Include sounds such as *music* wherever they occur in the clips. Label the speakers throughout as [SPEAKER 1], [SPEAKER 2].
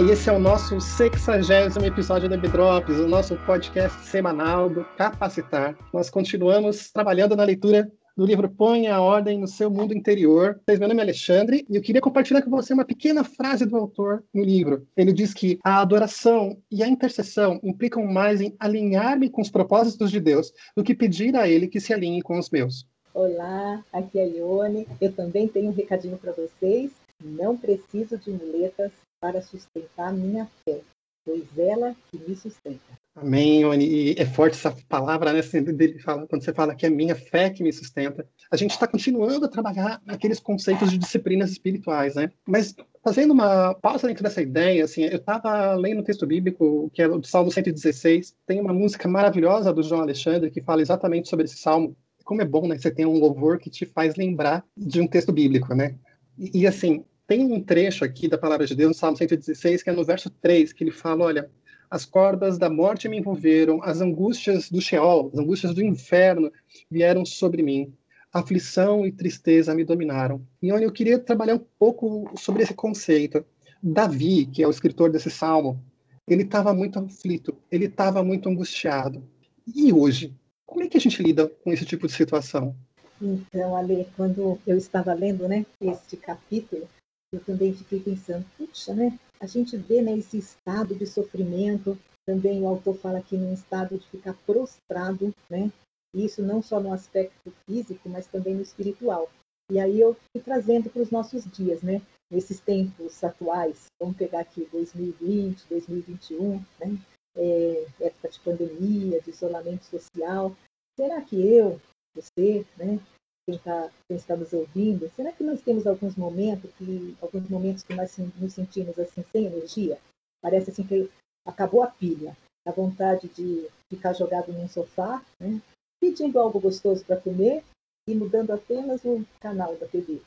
[SPEAKER 1] E esse é o nosso 60 episódio da Bidrops, o nosso podcast semanal do Capacitar. Nós continuamos trabalhando na leitura do livro Põe a Ordem no Seu Mundo Interior. Meu nome é Alexandre e eu queria compartilhar com você uma pequena frase do autor no livro. Ele diz que a adoração e a intercessão implicam mais em alinhar-me com os propósitos de Deus do que pedir a Ele que se alinhe com os meus.
[SPEAKER 2] Olá, aqui é a Ione. Eu também tenho um recadinho para vocês. Não preciso de muletas para sustentar minha fé, pois ela que me sustenta.
[SPEAKER 1] Amém. E é forte essa palavra, né? Dele fala, quando você fala que é minha fé que me sustenta. A gente está continuando a trabalhar naqueles conceitos de disciplinas espirituais, né? Mas fazendo uma pausa dentro dessa ideia, assim, eu estava lendo um texto bíblico que é o Salmo 116. Tem uma música maravilhosa do João Alexandre que fala exatamente sobre esse salmo. Como é bom, né? Você tem um louvor que te faz lembrar de um texto bíblico, né? E, e assim, tem um trecho aqui da palavra de Deus, no Salmo 116, que é no verso 3, que ele fala: Olha, as cordas da morte me envolveram, as angústias do Sheol, as angústias do inferno vieram sobre mim, aflição e tristeza me dominaram. E onde eu queria trabalhar um pouco sobre esse conceito. Davi, que é o escritor desse salmo, ele estava muito aflito, ele estava muito angustiado. E hoje, como é que a gente lida com esse tipo de situação?
[SPEAKER 2] Então, Ale, quando eu estava lendo né, este capítulo, eu também fiquei pensando, puxa, né? A gente vê né, esse estado de sofrimento, também o autor fala aqui num estado de ficar prostrado, né? Isso não só no aspecto físico, mas também no espiritual. E aí eu fui trazendo para os nossos dias, né? Nesses tempos atuais, vamos pegar aqui 2020, 2021, né? É, época de pandemia, de isolamento social. Será que eu, você, né, quem está, está nos ouvindo, será que nós temos alguns momentos que alguns momentos que nós nos sentimos assim sem energia? Parece assim que acabou a pilha, a vontade de ficar jogado num sofá, né? pedindo algo gostoso para comer e mudando apenas o canal da TV.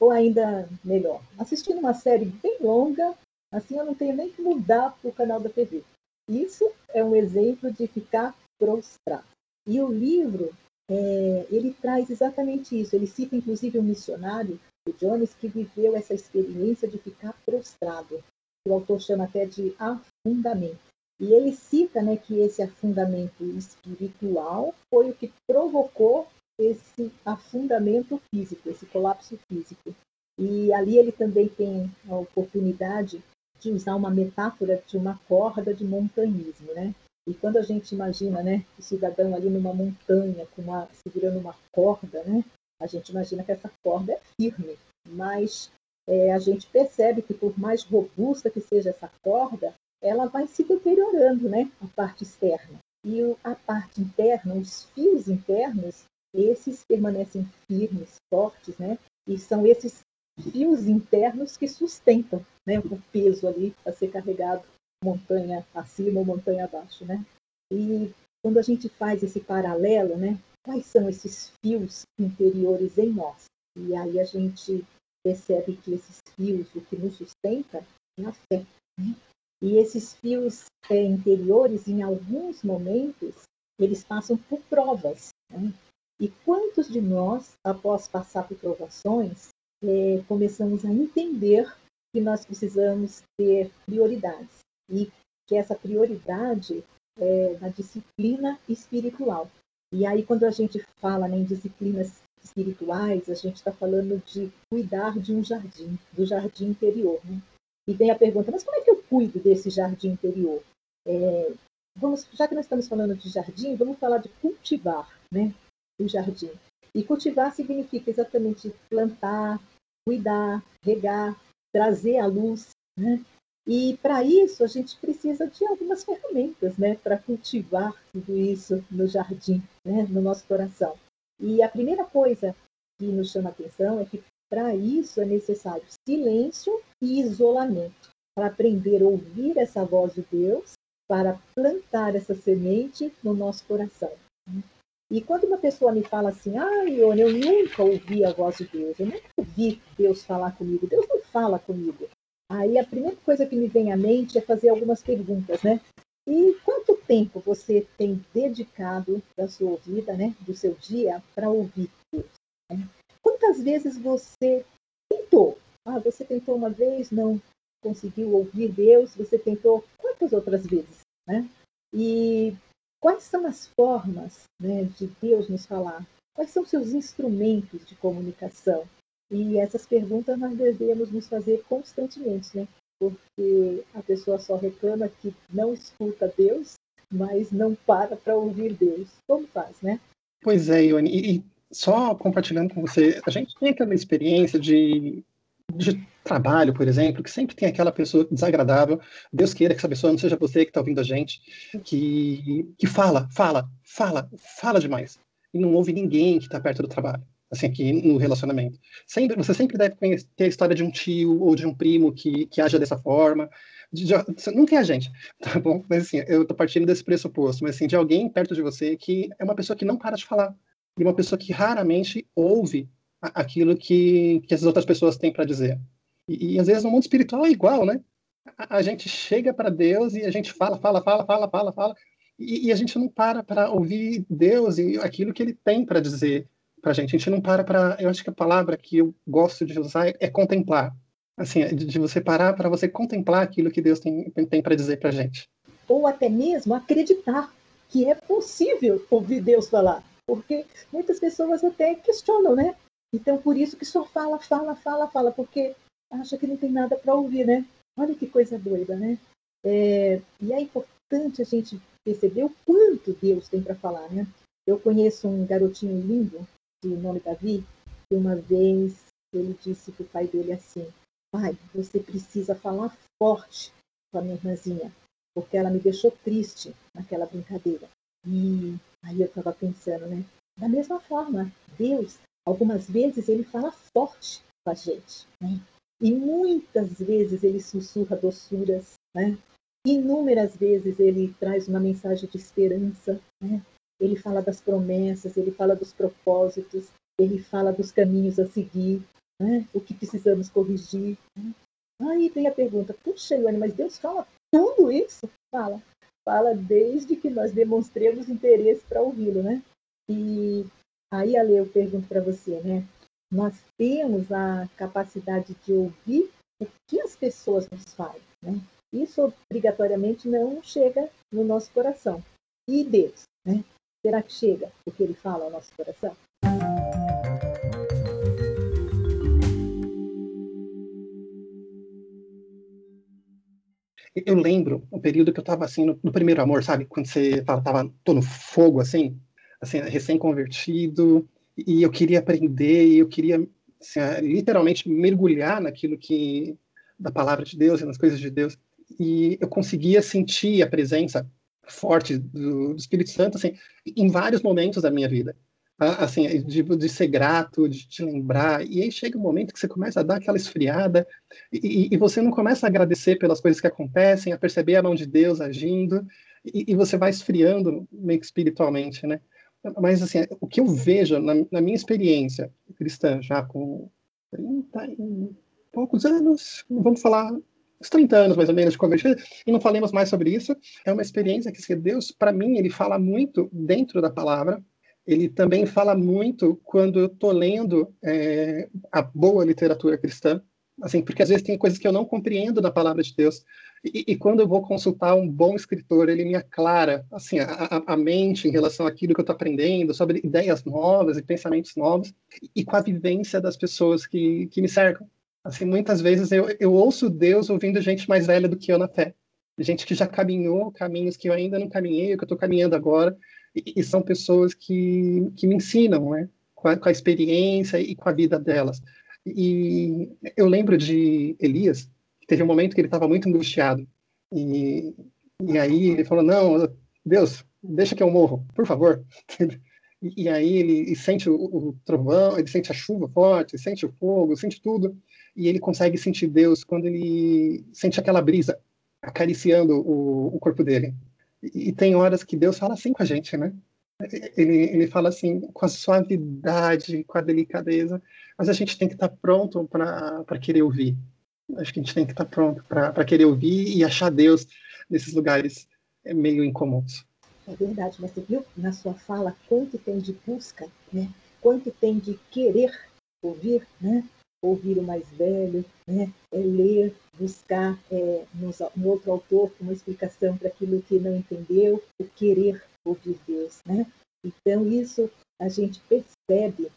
[SPEAKER 2] Ou ainda melhor, assistindo uma série bem longa, assim eu não tenho nem que mudar para o canal da TV. Isso é um exemplo de ficar prostrado. E o livro é, ele traz exatamente isso. Ele cita, inclusive, um missionário, o Jones, que viveu essa experiência de ficar prostrado. O autor chama até de afundamento. E ele cita né, que esse afundamento espiritual foi o que provocou esse afundamento físico, esse colapso físico. E ali ele também tem a oportunidade de usar uma metáfora de uma corda de montanhismo, né? E quando a gente imagina, né, o cidadão ali numa montanha, com uma, segurando uma corda, né, a gente imagina que essa corda é firme, mas é, a gente percebe que por mais robusta que seja essa corda, ela vai se deteriorando, né, a parte externa. E a parte interna, os fios internos, esses permanecem firmes, fortes, né, e são esses fios internos que sustentam né, o peso ali a ser carregado montanha acima ou montanha abaixo, né? E quando a gente faz esse paralelo, né? Quais são esses fios interiores em nós? E aí a gente percebe que esses fios, o que nos sustenta, é a fé. Né? E esses fios é, interiores, em alguns momentos, eles passam por provas. Né? E quantos de nós, após passar por provações, é, começamos a entender que nós precisamos ter prioridades e que essa prioridade é na disciplina espiritual. E aí, quando a gente fala né, em disciplinas espirituais, a gente está falando de cuidar de um jardim, do jardim interior. Né? E vem a pergunta, mas como é que eu cuido desse jardim interior? É, vamos, já que nós estamos falando de jardim, vamos falar de cultivar né, o jardim. E cultivar significa exatamente plantar, cuidar, regar, trazer à luz. Né? E para isso a gente precisa de algumas ferramentas, né, para cultivar tudo isso no jardim, né, no nosso coração. E a primeira coisa que nos chama a atenção é que para isso é necessário silêncio e isolamento, para aprender a ouvir essa voz de Deus, para plantar essa semente no nosso coração. E quando uma pessoa me fala assim, ah, Ione, eu nunca ouvi a voz de Deus, eu nunca ouvi Deus falar comigo, Deus não fala comigo. Aí a primeira coisa que me vem à mente é fazer algumas perguntas, né? E quanto tempo você tem dedicado da sua vida, né, do seu dia, para ouvir Deus? Né? Quantas vezes você tentou? Ah, você tentou uma vez? Não. conseguiu ouvir Deus, você tentou quantas outras vezes, né? E quais são as formas né, de Deus nos falar? Quais são seus instrumentos de comunicação? E essas perguntas nós devemos nos fazer constantemente, né? Porque a pessoa só reclama que não escuta Deus, mas não para para ouvir Deus. Como faz, né?
[SPEAKER 1] Pois é, Ione. E, só compartilhando com você, a gente tem aquela experiência de, de trabalho, por exemplo, que sempre tem aquela pessoa desagradável. Deus queira que essa pessoa não seja você que está ouvindo a gente, que, que fala, fala, fala, fala demais. E não ouve ninguém que está perto do trabalho assim, aqui no relacionamento. Sempre, você sempre deve ter a história de um tio ou de um primo que, que age dessa forma. De, de, nunca é a gente, *laughs* tá bom? Mas assim, eu tô partindo desse pressuposto, mas assim, de alguém perto de você que é uma pessoa que não para de falar, e uma pessoa que raramente ouve aquilo que, que as outras pessoas têm para dizer. E, e, às vezes no mundo espiritual é igual, né? A, a gente chega para Deus e a gente fala, fala, fala, fala, fala, fala, e, e a gente não para para ouvir Deus e aquilo que Ele tem para dizer para a gente. A gente não para para. Eu acho que a palavra que eu gosto de usar é, é contemplar. Assim, de, de você parar para você contemplar aquilo que Deus tem, tem para dizer para a gente.
[SPEAKER 2] Ou até mesmo acreditar que é possível ouvir Deus falar. Porque muitas pessoas até questionam, né? Então, por isso que só fala, fala, fala, fala, porque acha que não tem nada para ouvir, né? Olha que coisa doida, né? É, e é importante a gente perceber o quanto Deus tem para falar, né? Eu conheço um garotinho lindo de nome Davi, que uma vez ele disse para o pai dele assim: Pai, você precisa falar forte com a minha irmãzinha, porque ela me deixou triste naquela brincadeira. E aí eu estava pensando, né? Da mesma forma, Deus, algumas vezes, ele fala forte com a gente, né? E muitas vezes ele sussurra doçuras, né? Inúmeras vezes ele traz uma mensagem de esperança, né? Ele fala das promessas, ele fala dos propósitos, ele fala dos caminhos a seguir, né? o que precisamos corrigir. Né? Aí vem a pergunta, puxa, Ioane, mas Deus fala tudo isso? Fala. Fala desde que nós demonstremos interesse para ouvi-lo, né? E aí, Ale, eu pergunto para você, né? Nós temos a capacidade de ouvir o que as pessoas nos falam, né? Isso obrigatoriamente não chega no nosso coração. E Deus, né? Será que chega o que ele fala ao nosso coração?
[SPEAKER 1] Eu lembro o período que eu estava assim no, no, primeiro amor, sabe? Quando você tava, tava tô no fogo assim, assim recém-convertido e eu queria aprender e eu queria assim, literalmente mergulhar naquilo que da palavra de Deus e nas coisas de Deus e eu conseguia sentir a presença forte do, do, Espírito Santo, assim, em vários momentos da minha vida. Tá? Assim, de, de, ser grato, de te lembrar. E aí chega um momento que você começa a dar aquela esfriada e, e você não começa a agradecer pelas coisas que acontecem, a perceber a mão de Deus agindo e, e você vai esfriando meio que espiritualmente, né? Mas, assim, o que eu vejo na, na minha experiência cristã, já com 30 e poucos anos, vamos falar uns 30 anos mais ou menos de convertida, e não falemos mais sobre isso. É uma experiência que Deus, para mim, ele fala muito dentro da palavra, ele também fala muito quando eu estou lendo é, a boa literatura cristã, assim, porque às vezes tem coisas que eu não compreendo na palavra de Deus, e, e quando eu vou consultar um bom escritor, ele me aclara, assim, a, a mente em relação àquilo que eu estou aprendendo, sobre ideias novas e pensamentos novos, e, e com a vivência das pessoas que, que me cercam. Assim, muitas vezes eu, eu ouço Deus ouvindo gente mais velha do que eu na fé. Gente que já caminhou caminhos que eu ainda não caminhei, que eu estou caminhando agora. E, e, são pessoas que, que me ensinam, né? Com a, com a experiência e com a vida delas. E eu lembro de Elias, que teve um momento que ele estava muito angustiado. E, e aí ele falou: Não, Deus, deixa que eu morro, por favor. *laughs* E, aí ele sente o, o, trovão, ele sente a chuva forte, sente o fogo, sente tudo e ele consegue sentir Deus quando ele sente aquela brisa acariciando o, o corpo dele. E, e, tem horas que Deus fala assim com a gente, né? Ele, ele fala assim com a suavidade, com a delicadeza, mas a gente tem que estar tá pronto para querer ouvir. Acho que a gente tem que estar tá pronto para querer ouvir e achar Deus nesses lugares é, meio incomuns.
[SPEAKER 2] É verdade, mas você viu na sua fala quanto tem de busca, né? Quanto tem de querer ouvir, né? Ouvir o mais velho, né? é ler, buscar é, no outro autor uma explicação para aquilo que não entendeu, o querer ouvir Deus, né? Então isso a gente percebe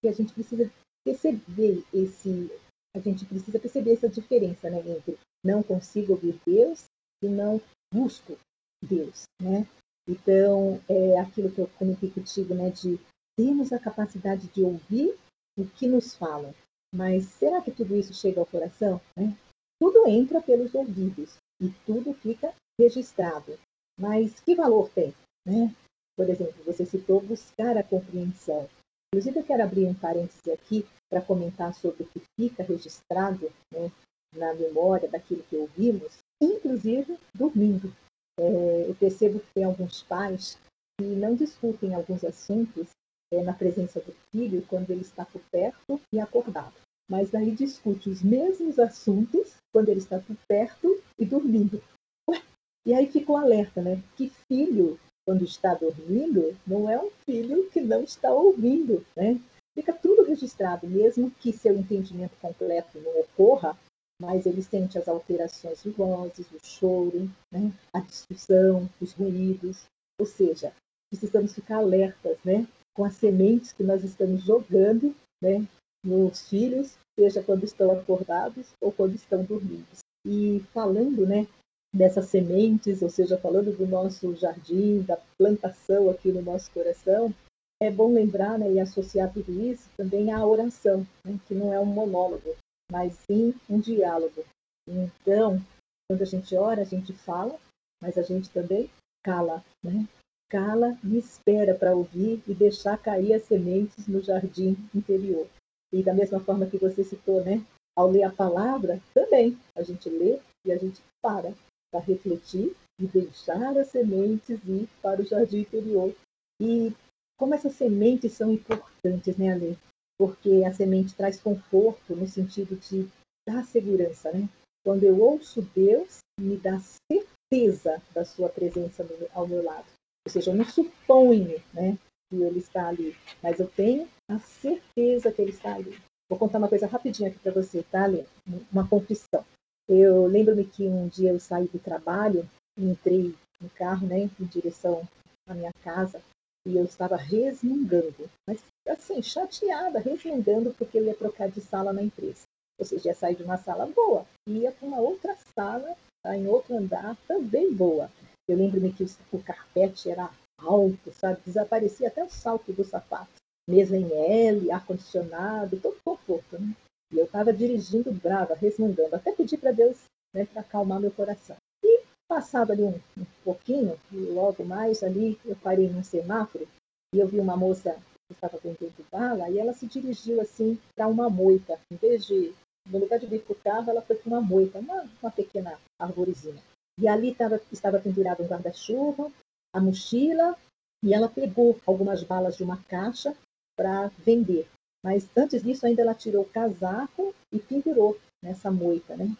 [SPEAKER 2] que a gente precisa perceber esse, a gente precisa perceber essa diferença, né, entre não consigo ouvir Deus e não busco Deus, né? Então é aquilo que eu comentei contigo, né, de termos a capacidade de ouvir o que nos falam, mas será que tudo isso chega ao coração? Né? Tudo entra pelos ouvidos e tudo fica registrado. Mas que valor tem? Né? Por exemplo, você citou buscar a compreensão. Inclusive, eu quero abrir um parêntese aqui para comentar sobre o que fica registrado né, na memória daquilo que ouvimos, inclusive dormindo. É, eu percebo que tem alguns pais que não discutem alguns assuntos é, na presença do filho quando ele está por perto e acordado. Mas daí discute os mesmos assuntos quando ele está por perto e dormindo. *laughs* E aí ficou alerta, né? Que filho, quando está dormindo, não é um filho que não está ouvindo, né? Fica tudo registrado, mesmo que seu entendimento completo não ocorra, mas ele sente as alterações de vozes, o choro, né? a discussão, os ruídos. Ou seja, precisamos ficar alertas, né? Com as sementes que nós estamos jogando né, nos filhos, seja quando estão acordados ou quando estão dormindo. E falando né, dessas sementes, ou seja, falando do nosso jardim, da plantação aqui no nosso coração, é bom lembrar né, e associar tudo isso também à oração, né, que não é um monólogo, mas sim um diálogo. Então, quando a gente ora, a gente fala, mas a gente também cala, né? Cala e espera para ouvir e deixar cair as sementes no jardim interior. E da mesma forma que você citou, né? Ao ler a palavra, também a gente lê e a gente para para refletir e deixar as sementes ir para o jardim interior. E como essas sementes são importantes, né, Ale? Porque a semente traz conforto no sentido de dar segurança, né? Quando eu ouço Deus, me dá certeza da sua presença ao meu lado. Ou seja, eu não suponho né, que ele está ali, mas eu tenho a certeza que ele está ali. Vou contar uma coisa rapidinho aqui para você, tá, Lê? Uma confissão. Eu lembro-me que um dia eu saí do trabalho, entrei no carro, né, em direção à minha casa, e eu estava resmungando, mas assim, chateada, resmungando porque eu ia trocar de sala na empresa. Ou seja, ia sair de uma sala boa, ia para uma outra sala, tá, em outro andar, também boa. Eu lembro-me que o carpete era alto, sabe? Desaparecia até o salto do sapato. Mesa em L, ar-condicionado, todo conforto, né? E eu estava dirigindo brava, resmungando. Até pedi para Deus né, para acalmar meu coração. E passado ali um, um pouquinho, logo mais ali, eu parei num semáforo e eu vi uma moça que estava vendendo bala e ela se dirigiu assim para uma moita. Em vez de, no lugar de vir para o carro, ela foi para uma moita, uma, uma pequena arvorezinha. E ali tava, estava pendurado um guarda-chuva, a mochila, e ela pegou algumas balas de uma caixa para vender. Mas antes disso, ainda ela tirou o casaco e pendurou nessa moita, né?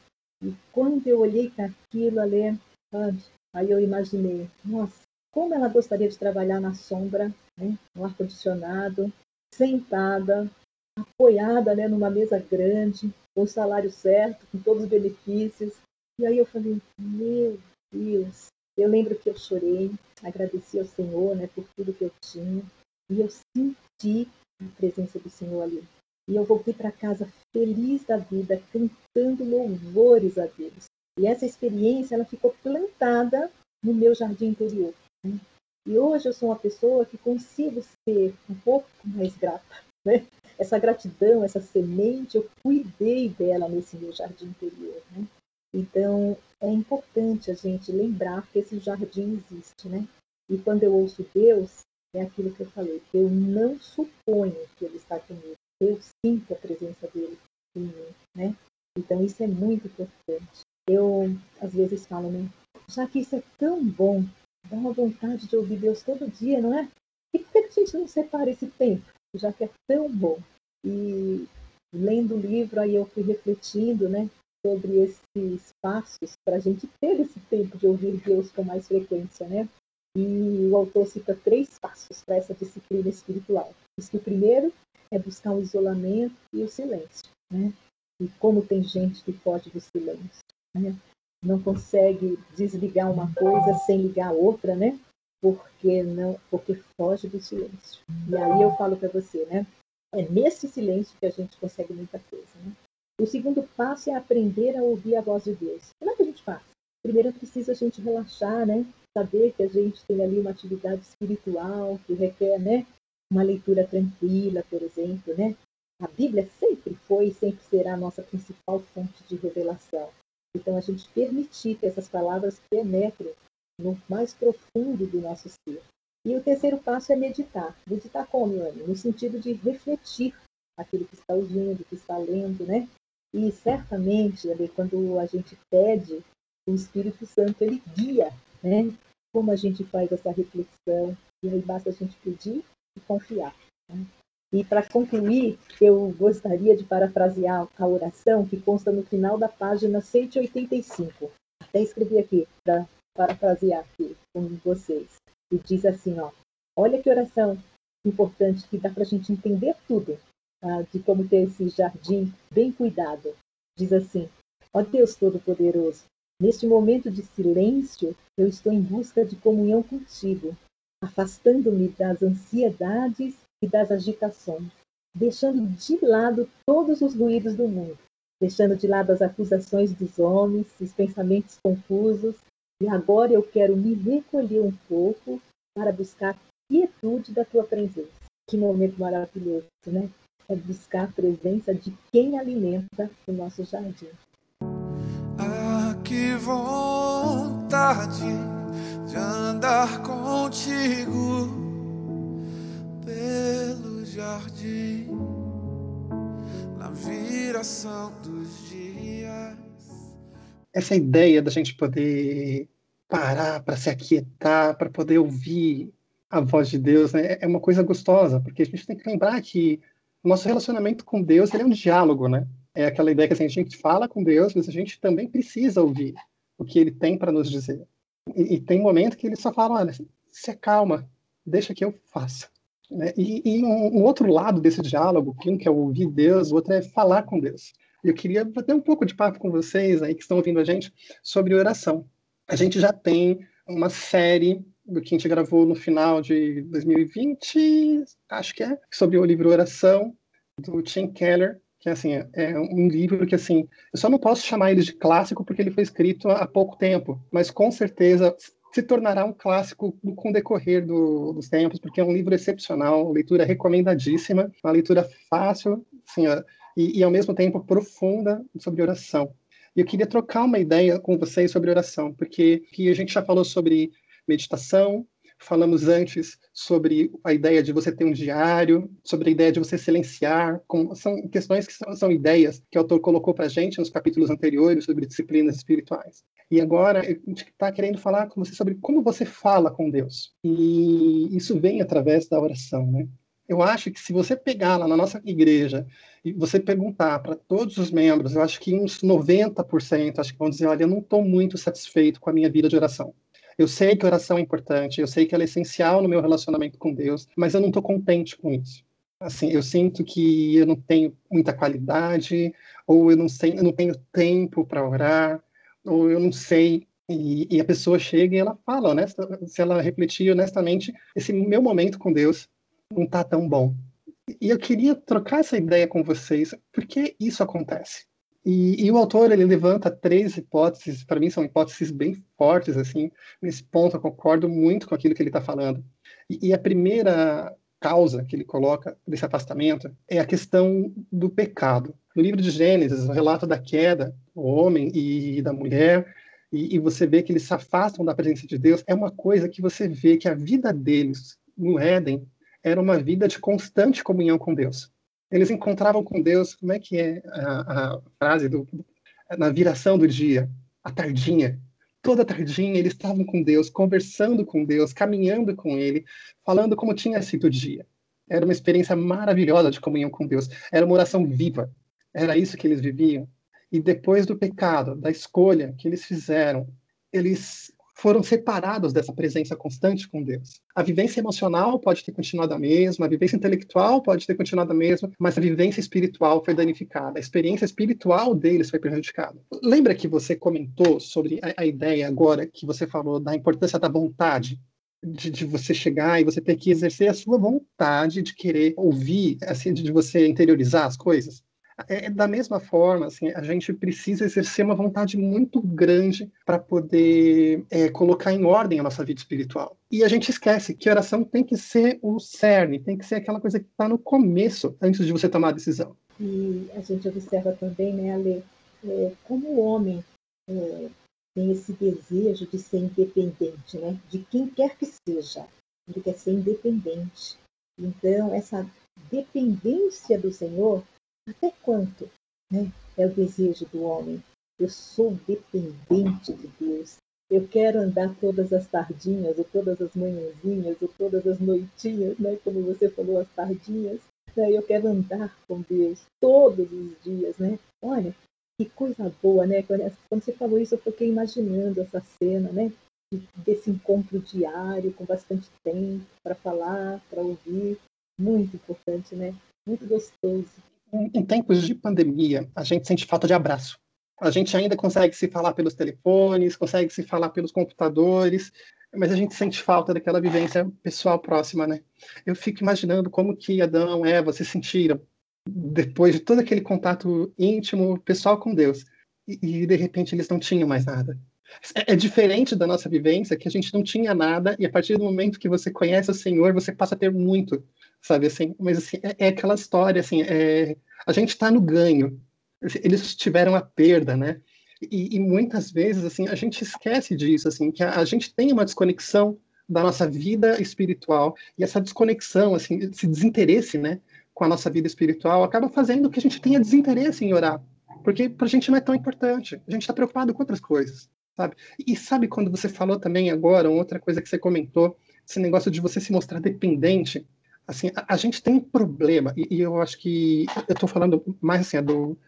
[SPEAKER 2] E quando eu olhei para aquilo ali, aí eu imaginei, nossa, como ela gostaria de trabalhar na sombra, né? no ar-condicionado, sentada, apoiada né? numa mesa grande, com o salário certo, com todos os benefícios, e aí eu falei, meu Deus. Eu lembro que eu chorei, agradeci ao Senhor né, por tudo que eu tinha. E eu senti a presença do Senhor ali. E eu voltei para casa feliz da vida, cantando louvores a Deus. E essa experiência ela ficou plantada no meu jardim interior. Né? E hoje eu sou uma pessoa que consigo ser um pouco mais grata. Né? Essa gratidão, essa semente, eu cuidei dela nesse meu jardim interior. Né? Então, é importante a gente lembrar que esse jardim existe, né? E quando eu ouço Deus, é aquilo que eu falei, eu não suponho que Ele está comigo, eu sinto a presença dele em mim, né? Então, isso é muito importante. Eu, às vezes, falo, né? Já que isso é tão bom, dá uma vontade de ouvir Deus todo dia, não é? E por que a gente não separa esse tempo, já que é tão bom? E lendo o livro, aí eu fui refletindo, né? Sobre esses passos para a gente ter esse tempo de ouvir Deus com mais frequência, né? E o autor cita três passos para essa disciplina espiritual. Diz que o primeiro é buscar o isolamento e o silêncio, né? E como tem gente que foge do silêncio, né? não consegue desligar uma coisa sem ligar a outra, né? Porque não, porque foge do silêncio. E aí eu falo para você, né? É nesse silêncio que a gente consegue muita coisa, né? O segundo passo é aprender a ouvir a voz de Deus. Como é que a gente faz? Primeiro é preciso a gente relaxar, né? Saber que a gente tem ali uma atividade espiritual que requer, né? Uma leitura tranquila, por exemplo, né? A Bíblia sempre foi e sempre será a nossa principal fonte de revelação. Então, a gente permitir que essas palavras penetrem no mais profundo do nosso ser. E o terceiro passo é meditar. Meditar como, Anne? No sentido de refletir aquilo que está ouvindo, que está lendo, né? E certamente, ali, quando a gente pede, o Espírito Santo ele guia, né? Como a gente faz essa reflexão. E aí basta a gente pedir e confiar. Né? E para concluir, eu gostaria de parafrasear a oração que consta no final da página 185. Até escrevi aqui para parafrasear aqui com vocês. E diz assim, ó, olha que oração importante que dá para a gente entender tudo tá? de como ter esse jardim bem cuidado. Diz assim, ó Deus Todo-Poderoso, neste momento de silêncio, eu estou em busca de comunhão contigo, afastando-me das ansiedades e das agitações, deixando de lado todos os ruídos do mundo, deixando de lado as acusações dos homens, os pensamentos confusos, e agora eu quero me recolher um pouco para buscar quietude da tua presença. Que momento maravilhoso, né? É buscar a presença de quem alimenta o nosso jardim.
[SPEAKER 3] Ah, que vontade de andar contigo pelo jardim na viração dos dias.
[SPEAKER 1] Essa ideia da gente poder parar para se aquietar, para poder ouvir a voz de Deus, né, é uma coisa gostosa, porque a gente tem que lembrar que nosso relacionamento com Deus é um diálogo, né? É aquela ideia que assim, a gente fala com Deus, mas a gente também precisa ouvir o que Ele tem para nos dizer. E, e, tem momento que Ele só fala, olha, se acalma, deixa que eu faça. Né? E, e um, um, outro lado desse diálogo, que um que é ouvir Deus, o outro é falar com Deus. Eu queria bater um pouco de papo com vocês aí que estão ouvindo a gente sobre oração. A gente já tem uma série que a gente gravou no final de 2020, acho que é, sobre o livro Oração, do Tim Keller, que assim, é um livro que assim, eu só não posso chamar ele de clássico porque ele foi escrito há pouco tempo, mas com certeza se tornará um clássico com o decorrer do, dos tempos, porque é um livro excepcional, leitura recomendadíssima, uma leitura fácil, assim, e, e, ao mesmo tempo profunda sobre oração. E eu queria trocar uma ideia com vocês sobre oração, porque a gente já falou sobre meditação, falamos antes sobre a ideia de você ter um diário, sobre a ideia de você silenciar, com, são questões que são, são ideias que o autor colocou para a gente nos capítulos anteriores sobre disciplinas espirituais. E agora a gente está querendo falar com você sobre como você fala com Deus. E isso vem através da oração, né? Eu acho que se você pegar lá na nossa igreja e você perguntar para todos os membros, eu acho que uns 90% acho que vão dizer, olha, eu não estou muito satisfeito com a minha vida de oração. Eu sei que oração é importante, eu sei que ela é essencial no meu relacionamento com Deus, mas eu não estou contente com isso. Assim, eu sinto que eu não tenho muita qualidade, ou eu não sei, eu não tenho tempo para orar, ou eu não sei. E, e, a pessoa chega e ela fala, honesta, se ela refletir honestamente, esse meu momento com Deus não está tão bom. E eu queria trocar essa ideia com vocês, por que isso acontece? E, e, o autor ele levanta três hipóteses, para mim são hipóteses bem fortes assim. Nesse ponto eu concordo muito com aquilo que ele está falando. E, e, a primeira causa que ele coloca desse afastamento é a questão do pecado. No livro de Gênesis, o relato da queda do homem e da mulher, e, e você vê que eles se afastam da presença de Deus, é uma coisa que você vê que a vida deles no Éden era uma vida de constante comunhão com Deus eles encontravam com Deus, como é que é a, a frase do, na viração do dia, a tardinha. Toda tardinha eles estavam com Deus, conversando com Deus, caminhando com Ele, falando como tinha sido o dia. Era uma experiência maravilhosa de comunhão com Deus. Era uma oração viva. Era isso que eles viviam. E depois do pecado, da escolha que eles fizeram, eles foram separados dessa presença constante com Deus. A vivência emocional pode ter continuado a mesma, a vivência intelectual pode ter continuado a mesma, mas a vivência espiritual foi danificada, a experiência espiritual deles foi prejudicada. Lembra que você comentou sobre a, a ideia agora que você falou da importância da vontade? De, de, você chegar e você ter que exercer a sua vontade de querer ouvir, assim, de você interiorizar as coisas. É, da mesma forma, assim, a gente precisa exercer uma vontade muito grande para poder é, colocar em ordem a nossa vida espiritual. E a gente esquece que oração tem que ser o cerne, tem que ser aquela coisa que está no começo, antes de você tomar a decisão.
[SPEAKER 2] E a gente observa também, né, Ale, é, como o homem é, tem esse desejo de ser independente, né, de quem quer que seja. Ele quer ser independente. Então, essa dependência do Senhor até quanto né, é o desejo do homem? Eu sou dependente de Deus. Eu quero andar todas as tardinhas, ou todas as manhãzinhas, ou todas as noitinhas, né? como você falou, as tardinhas. Né? Eu quero andar com Deus todos os dias. Né? Olha, que coisa boa, né? Quando você falou isso, eu fiquei imaginando essa cena, né? Desse encontro diário, com bastante tempo para falar, para ouvir. Muito importante, né? Muito gostoso
[SPEAKER 1] em tempos de pandemia, a gente sente falta de abraço. A gente ainda consegue se falar pelos telefones, consegue se falar pelos computadores, mas a gente sente falta daquela vivência pessoal próxima, né? Eu fico imaginando como que Adão e Eva se sentiram depois de todo aquele contato íntimo, pessoal com Deus, e, e de repente eles não tinham mais nada. É, é, diferente da nossa vivência, que a gente não tinha nada, e a partir do momento que você conhece o Senhor, você passa a ter muito sabe assim? Mas assim, é, é aquela história assim, é, a gente está no ganho. Eles tiveram a perda, né? E, e, muitas vezes assim a gente esquece disso, assim, que a, a, gente tem uma desconexão da nossa vida espiritual e essa desconexão, assim, esse desinteresse, né, com a nossa vida espiritual acaba fazendo que a gente tenha desinteresse em orar, porque para a gente não é tão importante. A gente está preocupado com outras coisas, sabe? E sabe quando você falou também agora, outra coisa que você comentou, esse negócio de você se mostrar dependente assim, a, a, gente tem um problema, e, e eu acho que eu estou falando mais assim, do,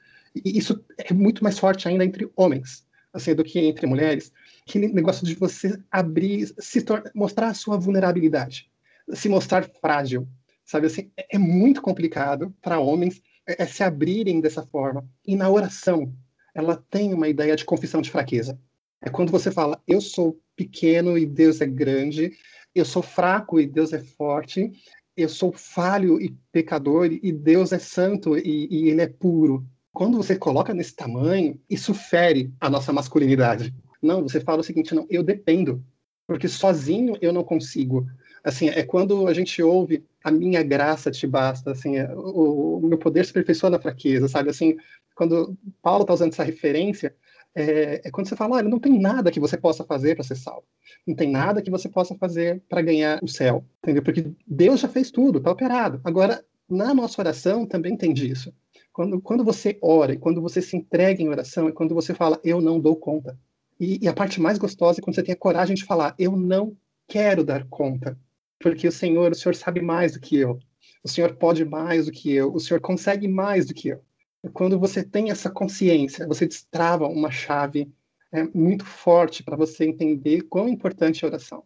[SPEAKER 1] isso é muito mais forte ainda entre homens, assim, do que entre mulheres, aquele negócio de você abrir, se mostrar a sua vulnerabilidade, se mostrar frágil, sabe assim, é, é muito complicado para homens é, é se abrirem dessa forma. E na oração, ela tem uma ideia de confissão de fraqueza. É quando você fala, eu sou pequeno e Deus é grande, eu sou fraco e Deus é forte, eu sou falho e pecador e Deus é santo e, e ele é puro. Quando você coloca nesse tamanho, isso fere a nossa masculinidade. Não, você fala o seguinte, não, eu dependo, porque sozinho eu não consigo. Assim, é quando a gente ouve a minha graça te basta, assim, é, o, o meu poder se aperfeiçoa na fraqueza, sabe? Assim, quando Paulo está usando essa referência, é, é, quando você fala, olha, não tem nada que você possa fazer para ser salvo. Não tem nada que você possa fazer para ganhar o céu. Entendeu? Porque Deus já fez tudo, está operado. Agora, na nossa oração também tem disso. Quando, quando você ora e quando você se entrega em oração, é quando você fala, eu não dou conta. E, e a parte mais gostosa é quando você tem a coragem de falar, eu não quero dar conta. Porque o Senhor, o Senhor sabe mais do que eu. O Senhor pode mais do que eu. O Senhor consegue mais do que eu quando você tem essa consciência, você destrava uma chave é, muito forte para você entender quão importante é a oração.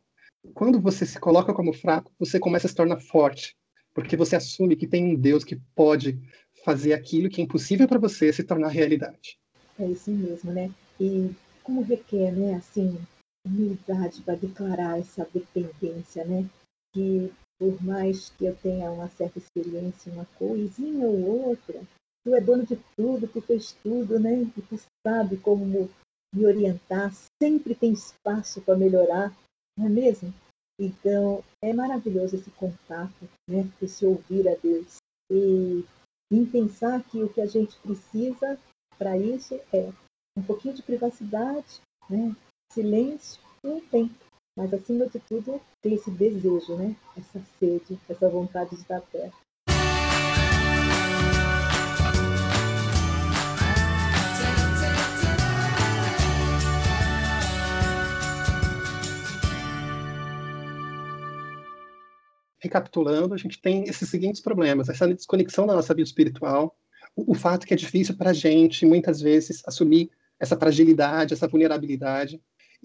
[SPEAKER 1] Quando você se coloca como fraco, você começa a se tornar forte, porque você assume que tem um Deus que pode fazer aquilo que é impossível para você se tornar realidade.
[SPEAKER 2] É isso mesmo, né? E como requer, né, assim, humildade para declarar essa dependência, né? Que por mais que eu tenha uma certa experiência, uma coisinha ou outra, tu é dono de tudo, tu fez tudo, né? E tu sabe como me orientar, sempre tem espaço para melhorar, não é mesmo? Então, é maravilhoso esse contato, né? Esse ouvir a Deus. E pensar que o que a gente precisa para isso é um pouquinho de privacidade, né? silêncio e um tempo. Mas, acima de tudo, tem esse desejo, né? essa sede, essa vontade de estar perto.
[SPEAKER 1] Recapitulando, a gente tem esses seguintes problemas: essa desconexão da nossa vida espiritual, o, o fato que é difícil para a gente, muitas vezes, assumir essa fragilidade, essa vulnerabilidade,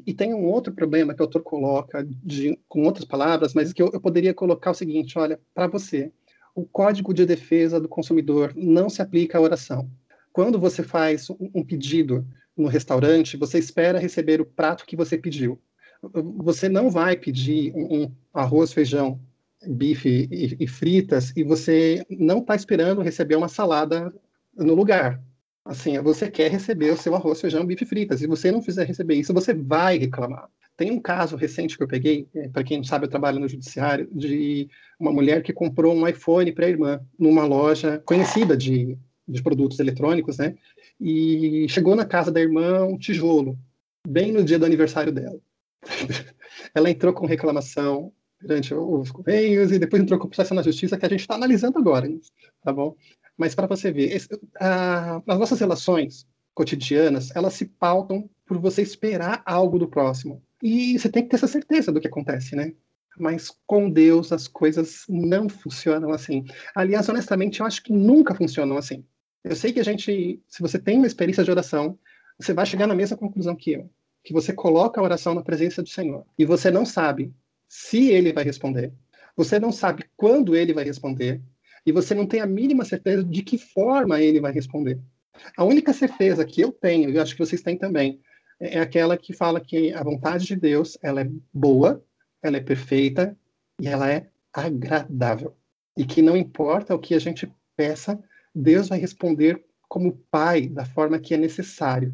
[SPEAKER 1] E tem um outro problema que o autor coloca de, com outras palavras, mas que eu, eu poderia colocar o seguinte: olha, para você, o Código de Defesa do Consumidor não se aplica à oração. Quando você faz um pedido no restaurante, você espera receber o prato que você pediu. Você não vai pedir um, arroz, feijão, bife e, e fritas e você não está esperando receber uma salada no lugar. Assim, você quer receber o seu arroz, feijão, bife fritas. Se você não fizer receber isso, você vai reclamar. Tem um caso recente que eu peguei, é, para quem não sabe, eu trabalho no judiciário, de uma mulher que comprou um iPhone para a irmã numa loja conhecida de, de produtos eletrônicos, né? E chegou na casa da irmã um tijolo, bem no dia do aniversário dela. *laughs* Ela entrou com reclamação durante os correios e depois entrou com processo na justiça que a gente está analisando agora, tá bom? Mas para você ver, esse, a, as nossas relações cotidianas, elas se pautam por você esperar algo do próximo. E você tem que ter essa certeza do que acontece, né? Mas com Deus as coisas não funcionam assim. Aliás, honestamente, eu acho que nunca funcionam assim. Eu sei que a gente, se você tem uma experiência de oração, você vai chegar na mesma conclusão que eu, que você coloca a oração na presença do Senhor e você não sabe se ele vai responder, você não sabe quando ele vai responder e você não tem a mínima certeza de que forma ele vai responder. A única certeza que eu tenho, e eu acho que vocês têm também, é aquela que fala que a vontade de Deus ela é boa, ela é perfeita e ela é agradável. E que não importa o que a gente peça, Deus vai responder como Pai, da forma que é necessário.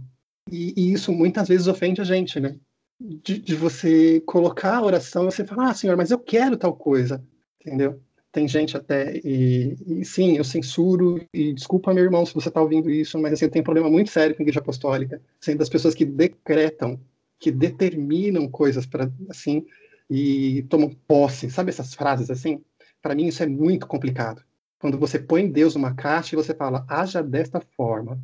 [SPEAKER 1] E, e isso muitas vezes ofende a gente, né? De, de, você colocar a oração, você falar, ah, Senhor, mas eu quero tal coisa, entendeu? tem gente até, e, e, sim, eu censuro, e desculpa, meu irmão, se você está ouvindo isso, mas assim, eu tenho um problema muito sério com a Igreja Apostólica, sendo das pessoas que decretam, que determinam coisas para assim, e tomam posse, sabe essas frases assim? Para mim isso é muito complicado. Quando você põe Deus numa caixa e você fala, haja desta forma,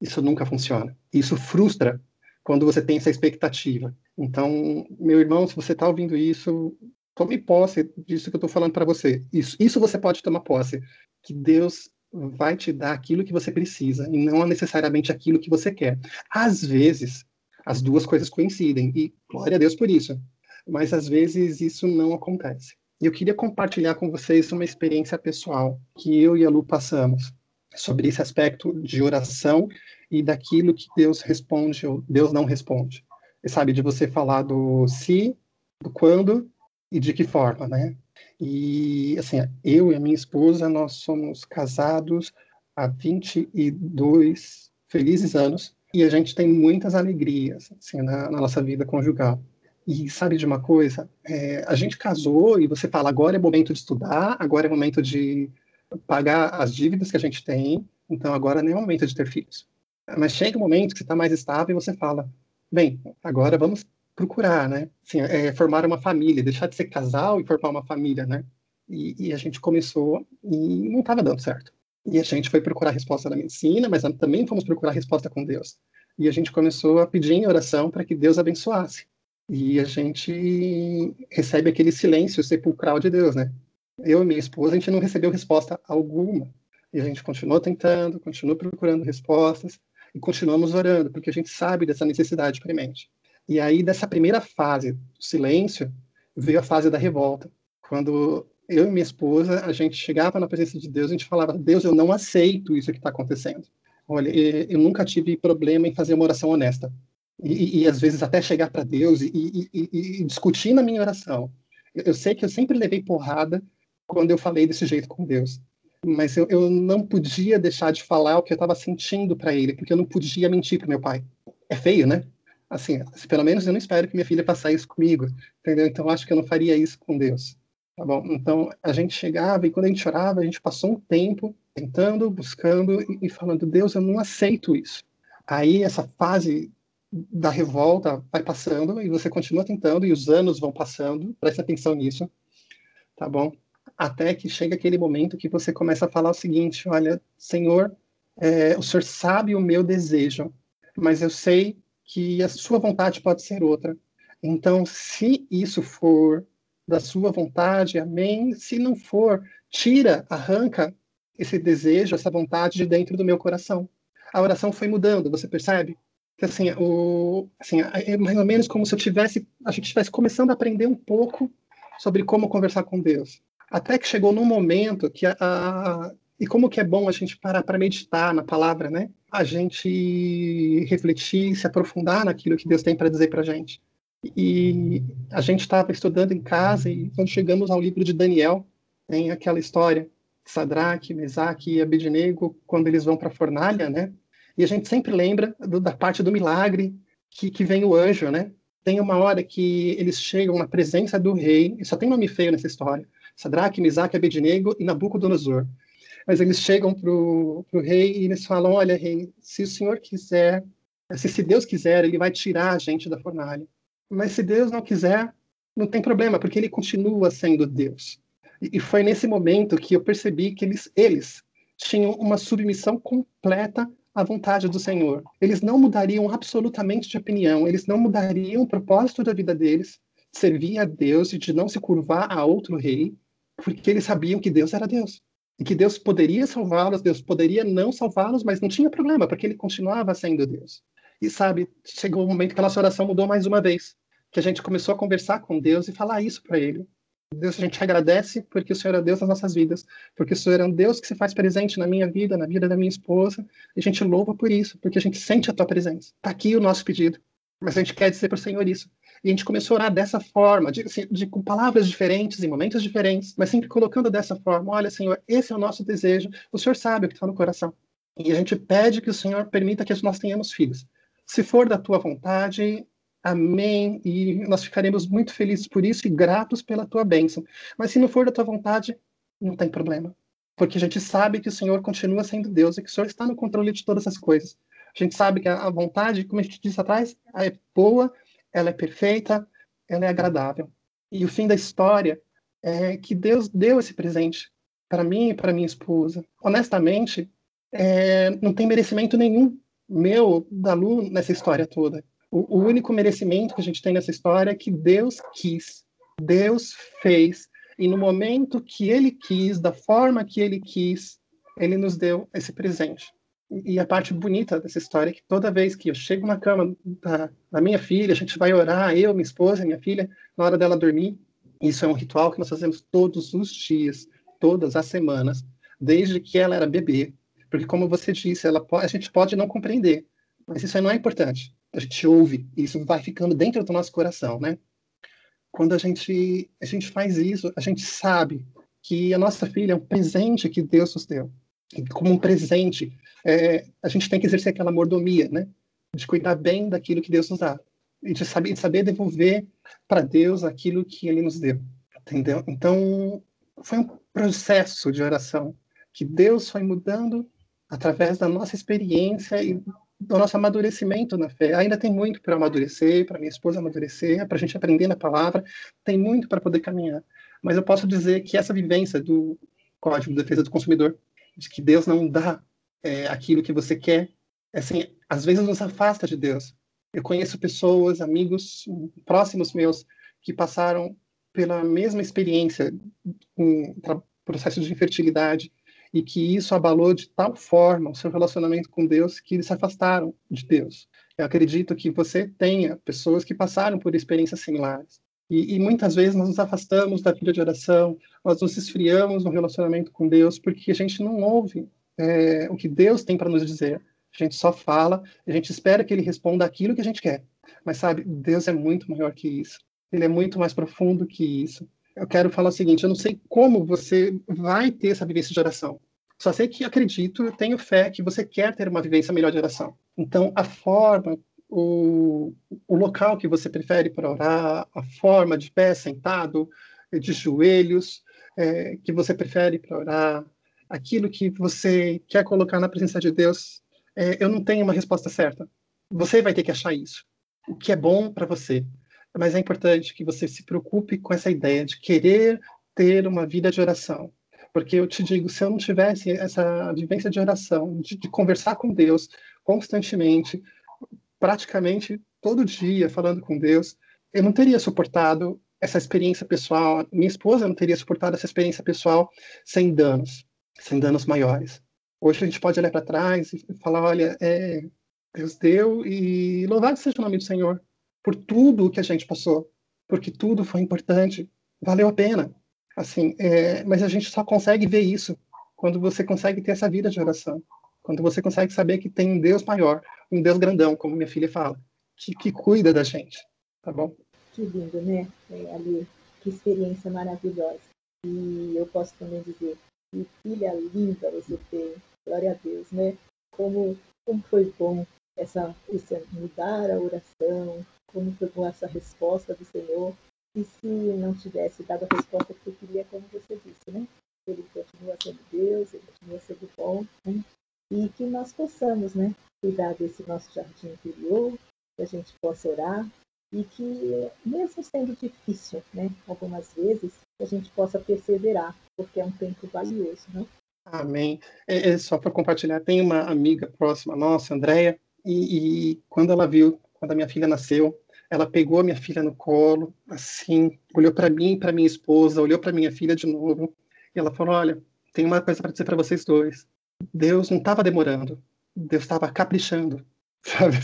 [SPEAKER 1] isso nunca funciona. Isso frustra quando você tem essa expectativa. Então, meu irmão, se você está ouvindo isso, tome posse disso que eu estou falando para você. Isso, isso você pode tomar posse. Que Deus vai te dar aquilo que você precisa e não necessariamente aquilo que você quer. Às vezes, as duas coisas coincidem e glória a Deus por isso. Mas às vezes isso não acontece. Eu queria compartilhar com vocês uma experiência pessoal que eu e a Lu passamos sobre esse aspecto de oração e daquilo que Deus responde ou Deus não responde. Sabe, de você falar do se, do quando e de que forma, né? E, assim, eu e a minha esposa, nós somos casados há 22 felizes anos e a gente tem muitas alegrias, assim, na, na nossa vida conjugal. E sabe de uma coisa? É, a gente casou e você fala, agora é momento de estudar, agora é momento de pagar as dívidas que a gente tem, então agora não é momento de ter filhos. Mas chega um momento que você está mais estável e você fala, bem, agora vamos procurar, né? Assim, é, formar uma família, deixar de ser casal e formar uma família, né? E, e a gente começou e não estava dando certo. E a gente foi procurar resposta na medicina, mas também fomos procurar resposta com Deus. E a gente começou a pedir em oração para que Deus abençoasse. E a gente recebe aquele silêncio sepulcral de Deus, né? Eu e minha esposa, a gente não recebeu resposta alguma. E a gente continuou tentando, continuou procurando respostas e continuamos orando, porque a gente sabe dessa necessidade premente. E aí, dessa primeira fase do silêncio, veio a fase da revolta. Quando eu e minha esposa, a gente chegava na presença de Deus, a gente falava: Deus, eu não aceito isso que está acontecendo. Olha, eu nunca tive problema em fazer uma oração honesta. E, e, e às vezes até chegar para Deus e, e, discutir na minha oração. Eu, sei que eu sempre levei porrada quando eu falei desse jeito com Deus. Mas eu, eu não podia deixar de falar o que eu estava sentindo para Ele, porque eu não podia mentir para meu pai. É feio, né? assim, pelo menos eu não espero que minha filha faça isso comigo, entendeu? Então acho que eu não faria isso com Deus, tá bom? Então a gente chegava e quando a gente chorava, a gente passou um tempo tentando, buscando e, e falando, Deus, eu não aceito isso. Aí essa fase da revolta vai passando e você continua tentando e os anos vão passando, presta atenção nisso, tá bom? Até que chega aquele momento que você começa a falar o seguinte, olha, Senhor, é, o Senhor sabe o meu desejo, mas eu sei que a sua vontade pode ser outra. Então, se isso for da sua vontade, amém. Se não for, tira, arranca esse desejo, essa vontade de dentro do meu coração. A oração foi mudando, você percebe? assim, o, assim, é mais ou menos como se eu tivesse, a gente estivesse começando a aprender um pouco sobre como conversar com Deus. Até que chegou num momento que a, a e como que é bom a gente parar para meditar na palavra, né? A gente refletir, se aprofundar naquilo que Deus tem para dizer para a gente. E a gente estava estudando em casa e quando chegamos ao livro de Daniel, tem aquela história Sadraque, Mesaque e Abednego quando eles vão para a fornalha, né? E a gente sempre lembra do, da parte do milagre que, que vem o anjo, né? Tem uma hora que eles chegam na presença do rei, e só tem nome feio nessa história, Sadraque, Mesaque, Abednego e Nabucodonosor. Mas eles chegam para o rei e eles falam, olha, rei, se o senhor quiser, se, se Deus quiser, ele vai tirar a gente da fornalha. Mas se Deus não quiser, não tem problema, porque ele continua sendo Deus. E, foi nesse momento que eu percebi que eles, eles tinham uma submissão completa à vontade do Senhor. Eles não mudariam absolutamente de opinião, eles não mudariam o propósito da vida deles, de servir a Deus e de não se curvar a outro rei, porque eles sabiam que Deus era Deus. E que Deus poderia salvá-los, Deus poderia não salvá-los, mas não tinha problema, porque ele continuava sendo Deus. E sabe, chegou o um momento que a nossa oração mudou mais uma vez, que a gente começou a conversar com Deus e falar isso para ele. Deus, a gente agradece porque o Senhor é Deus das nossas vidas, porque o Senhor é um Deus que se faz presente na minha vida, na vida da minha esposa, e a gente louva por isso, porque a gente sente a tua presença. Está aqui o nosso pedido, mas a gente quer dizer para o Senhor isso. E a gente começou a orar dessa forma, de, assim, de, com palavras diferentes, em momentos diferentes, mas sempre colocando dessa forma: olha, Senhor, esse é o nosso desejo, o Senhor sabe o que está no coração. E a gente pede que o Senhor permita que nós tenhamos filhos. Se for da tua vontade, Amém. E nós ficaremos muito felizes por isso e gratos pela tua bênção. Mas se não for da tua vontade, não tem problema. Porque a gente sabe que o Senhor continua sendo Deus e que o Senhor está no controle de todas as coisas. A gente sabe que a vontade, como a gente disse atrás, é boa, ela é perfeita, ela é agradável. E o fim da história é que Deus deu esse presente para mim e para minha esposa. Honestamente, é, não tem merecimento nenhum meu, da Lu, nessa história toda. O, o único merecimento que a gente tem nessa história é que Deus quis, Deus fez, e no momento que Ele quis, da forma que Ele quis, Ele nos deu esse presente. E a parte bonita dessa história é que toda vez que eu chego na cama da, da, minha filha, a gente vai orar, eu, minha esposa, minha filha, na hora dela dormir. Isso é um ritual que nós fazemos todos os dias, todas as semanas, desde que ela era bebê. Porque, como você disse, ela, a gente pode não compreender, mas isso aí não é importante a gente ouve, e isso vai ficando dentro do nosso coração, né? Quando a gente, a gente faz isso, a gente sabe que a nossa filha é um presente que Deus nos deu. Como um presente, é, a gente tem que exercer aquela mordomia, né? De cuidar bem daquilo que Deus nos dá. E de saber, de saber devolver para Deus aquilo que Ele nos deu. Entendeu? Então, foi um processo de oração que Deus foi mudando através da nossa experiência e do nosso amadurecimento na fé. Ainda tem muito para amadurecer, para minha esposa amadurecer, para a gente aprender na palavra, tem muito para poder caminhar. Mas eu posso dizer que essa vivência do Código de Defesa do Consumidor, de que Deus não dá é, aquilo que você quer, assim, às vezes nos afasta de Deus. Eu conheço pessoas, amigos próximos meus, que passaram pela mesma experiência com processo de infertilidade, e que isso abalou de tal forma o seu relacionamento com Deus que eles se afastaram de Deus. Eu acredito que você tenha pessoas que passaram por experiências similares. E, e, muitas vezes nós nos afastamos da vida de oração, nós nos esfriamos no relacionamento com Deus porque a gente não ouve é, o que Deus tem para nos dizer. A gente só fala, a gente espera que Ele responda aquilo que a gente quer. Mas sabe, Deus é muito maior que isso. Ele é muito mais profundo que isso eu quero falar o seguinte: eu não sei como você vai ter essa vivência de oração. Só sei que acredito, eu tenho fé que você quer ter uma vivência melhor de oração. Então, a forma, o, o local que você prefere para orar, a forma de pé, sentado, de joelhos, é, que você prefere para orar, aquilo que você quer colocar na presença de Deus, é, eu não tenho uma resposta certa. Você vai ter que achar isso. O que é bom para você mas é importante que você se preocupe com essa ideia de querer ter uma vida de oração. Porque eu te digo, se eu não tivesse essa vivência de oração, de, de conversar com Deus constantemente, praticamente todo dia falando com Deus, eu não teria suportado essa experiência pessoal, minha esposa não teria suportado essa experiência pessoal sem danos, sem danos maiores. Hoje a gente pode olhar para trás e falar, olha, é, Deus deu e louvado seja o nome do Senhor por tudo que a gente passou, porque tudo foi importante, valeu a pena. Assim, é, mas a gente só consegue ver isso quando você consegue ter essa vida de oração, quando você consegue saber que tem um Deus maior, um Deus grandão, como minha filha fala, que, que cuida da gente, tá bom?
[SPEAKER 2] Que lindo, né, é, Ali? Que experiência maravilhosa. E eu posso também dizer, que filha linda você tem, glória a Deus, né? Como, como foi bom essa, mudar a oração, como foi bom essa resposta do Senhor. E se não tivesse dado a resposta que eu queria, como você disse, né? Ele continua sendo Deus, ele continua sendo bom, né? E que nós possamos, né? Cuidar desse nosso jardim interior, que a gente possa orar, e que, mesmo sendo difícil, né, algumas vezes, a gente possa perseverar, porque é um tempo valioso, né?
[SPEAKER 1] Amém. É, é só para compartilhar, tem uma amiga próxima nossa, Andréia, e, e, quando ela viu, quando a minha filha nasceu, ela pegou a minha filha no colo, assim, olhou para mim, para minha esposa, olhou para minha filha de novo, e ela falou: Olha, tem uma coisa para dizer para vocês dois. Deus não estava demorando, Deus estava caprichando, *laughs* sabe?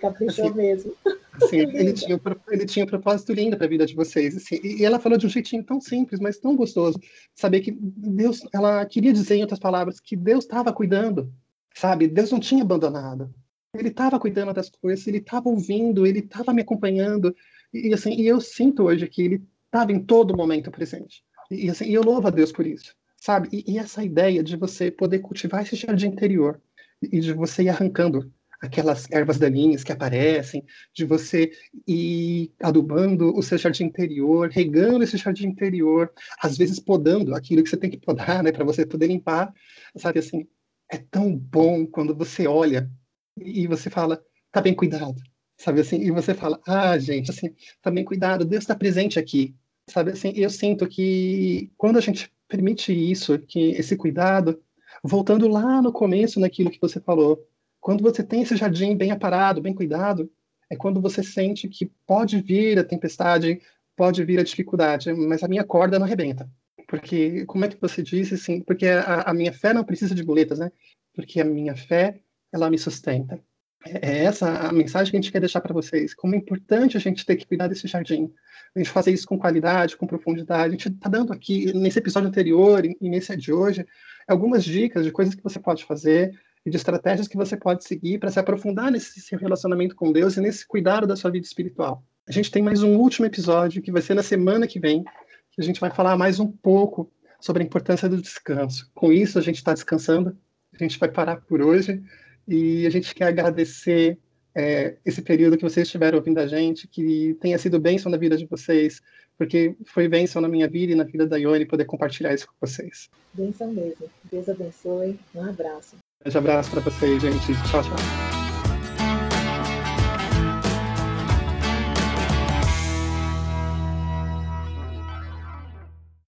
[SPEAKER 2] Caprichou assim, mesmo.
[SPEAKER 1] Assim, ele, tinha, ele tinha um propósito lindo para a vida de vocês. Assim, e ela falou de um jeitinho tão simples, mas tão gostoso. Saber que Deus, ela queria dizer, em outras palavras, que Deus estava cuidando, sabe? Deus não tinha abandonado. Ele estava cuidando das coisas, ele estava ouvindo, ele estava me acompanhando. E, assim, e eu sinto hoje que ele estava em todo momento presente. E, assim, e eu louvo a Deus por isso, sabe? E, e essa ideia de você poder cultivar esse jardim interior e de você ir arrancando aquelas ervas daninhas que aparecem, de você ir adubando o seu jardim interior, regando esse jardim interior, às vezes podando aquilo que você tem que podar, né, para você poder limpar, sabe assim, é tão bom quando você olha e você fala, tá bem cuidado, sabe assim, e você fala, ah, gente, assim, tá bem cuidado, Deus está presente aqui, sabe assim, eu sinto que quando a gente permite isso, que esse cuidado, voltando lá no começo naquilo que você falou, quando você tem esse jardim bem aparado, bem cuidado, é quando você sente que pode vir a tempestade, pode vir a dificuldade, mas a minha corda não arrebenta. Porque, como é que você disse, assim, porque a, a minha fé não precisa de boletas, né? Porque a minha fé, ela me sustenta. É, é essa a mensagem que a gente quer deixar para vocês. Como é importante a gente ter que cuidar desse jardim. A gente fazer isso com qualidade, com profundidade. A gente está dando aqui, nesse episódio anterior e nesse de hoje, algumas dicas de coisas que você pode fazer e de estratégias que você pode seguir para se aprofundar nesse seu relacionamento com Deus e nesse cuidado da sua vida espiritual. A gente tem mais um último episódio que vai ser na semana que vem, que a gente vai falar mais um pouco sobre a importância do descanso. Com isso, a gente está descansando, a gente vai parar por hoje e a gente quer agradecer é, esse período que vocês estiveram ouvindo a gente, que tenha sido bênção na vida de vocês, porque foi bênção na minha vida e na vida da Ione poder compartilhar isso com vocês.
[SPEAKER 2] Bênção mesmo. Deus abençoe. Um abraço.
[SPEAKER 1] Grande abraço para vocês, gente. Tchau, tchau.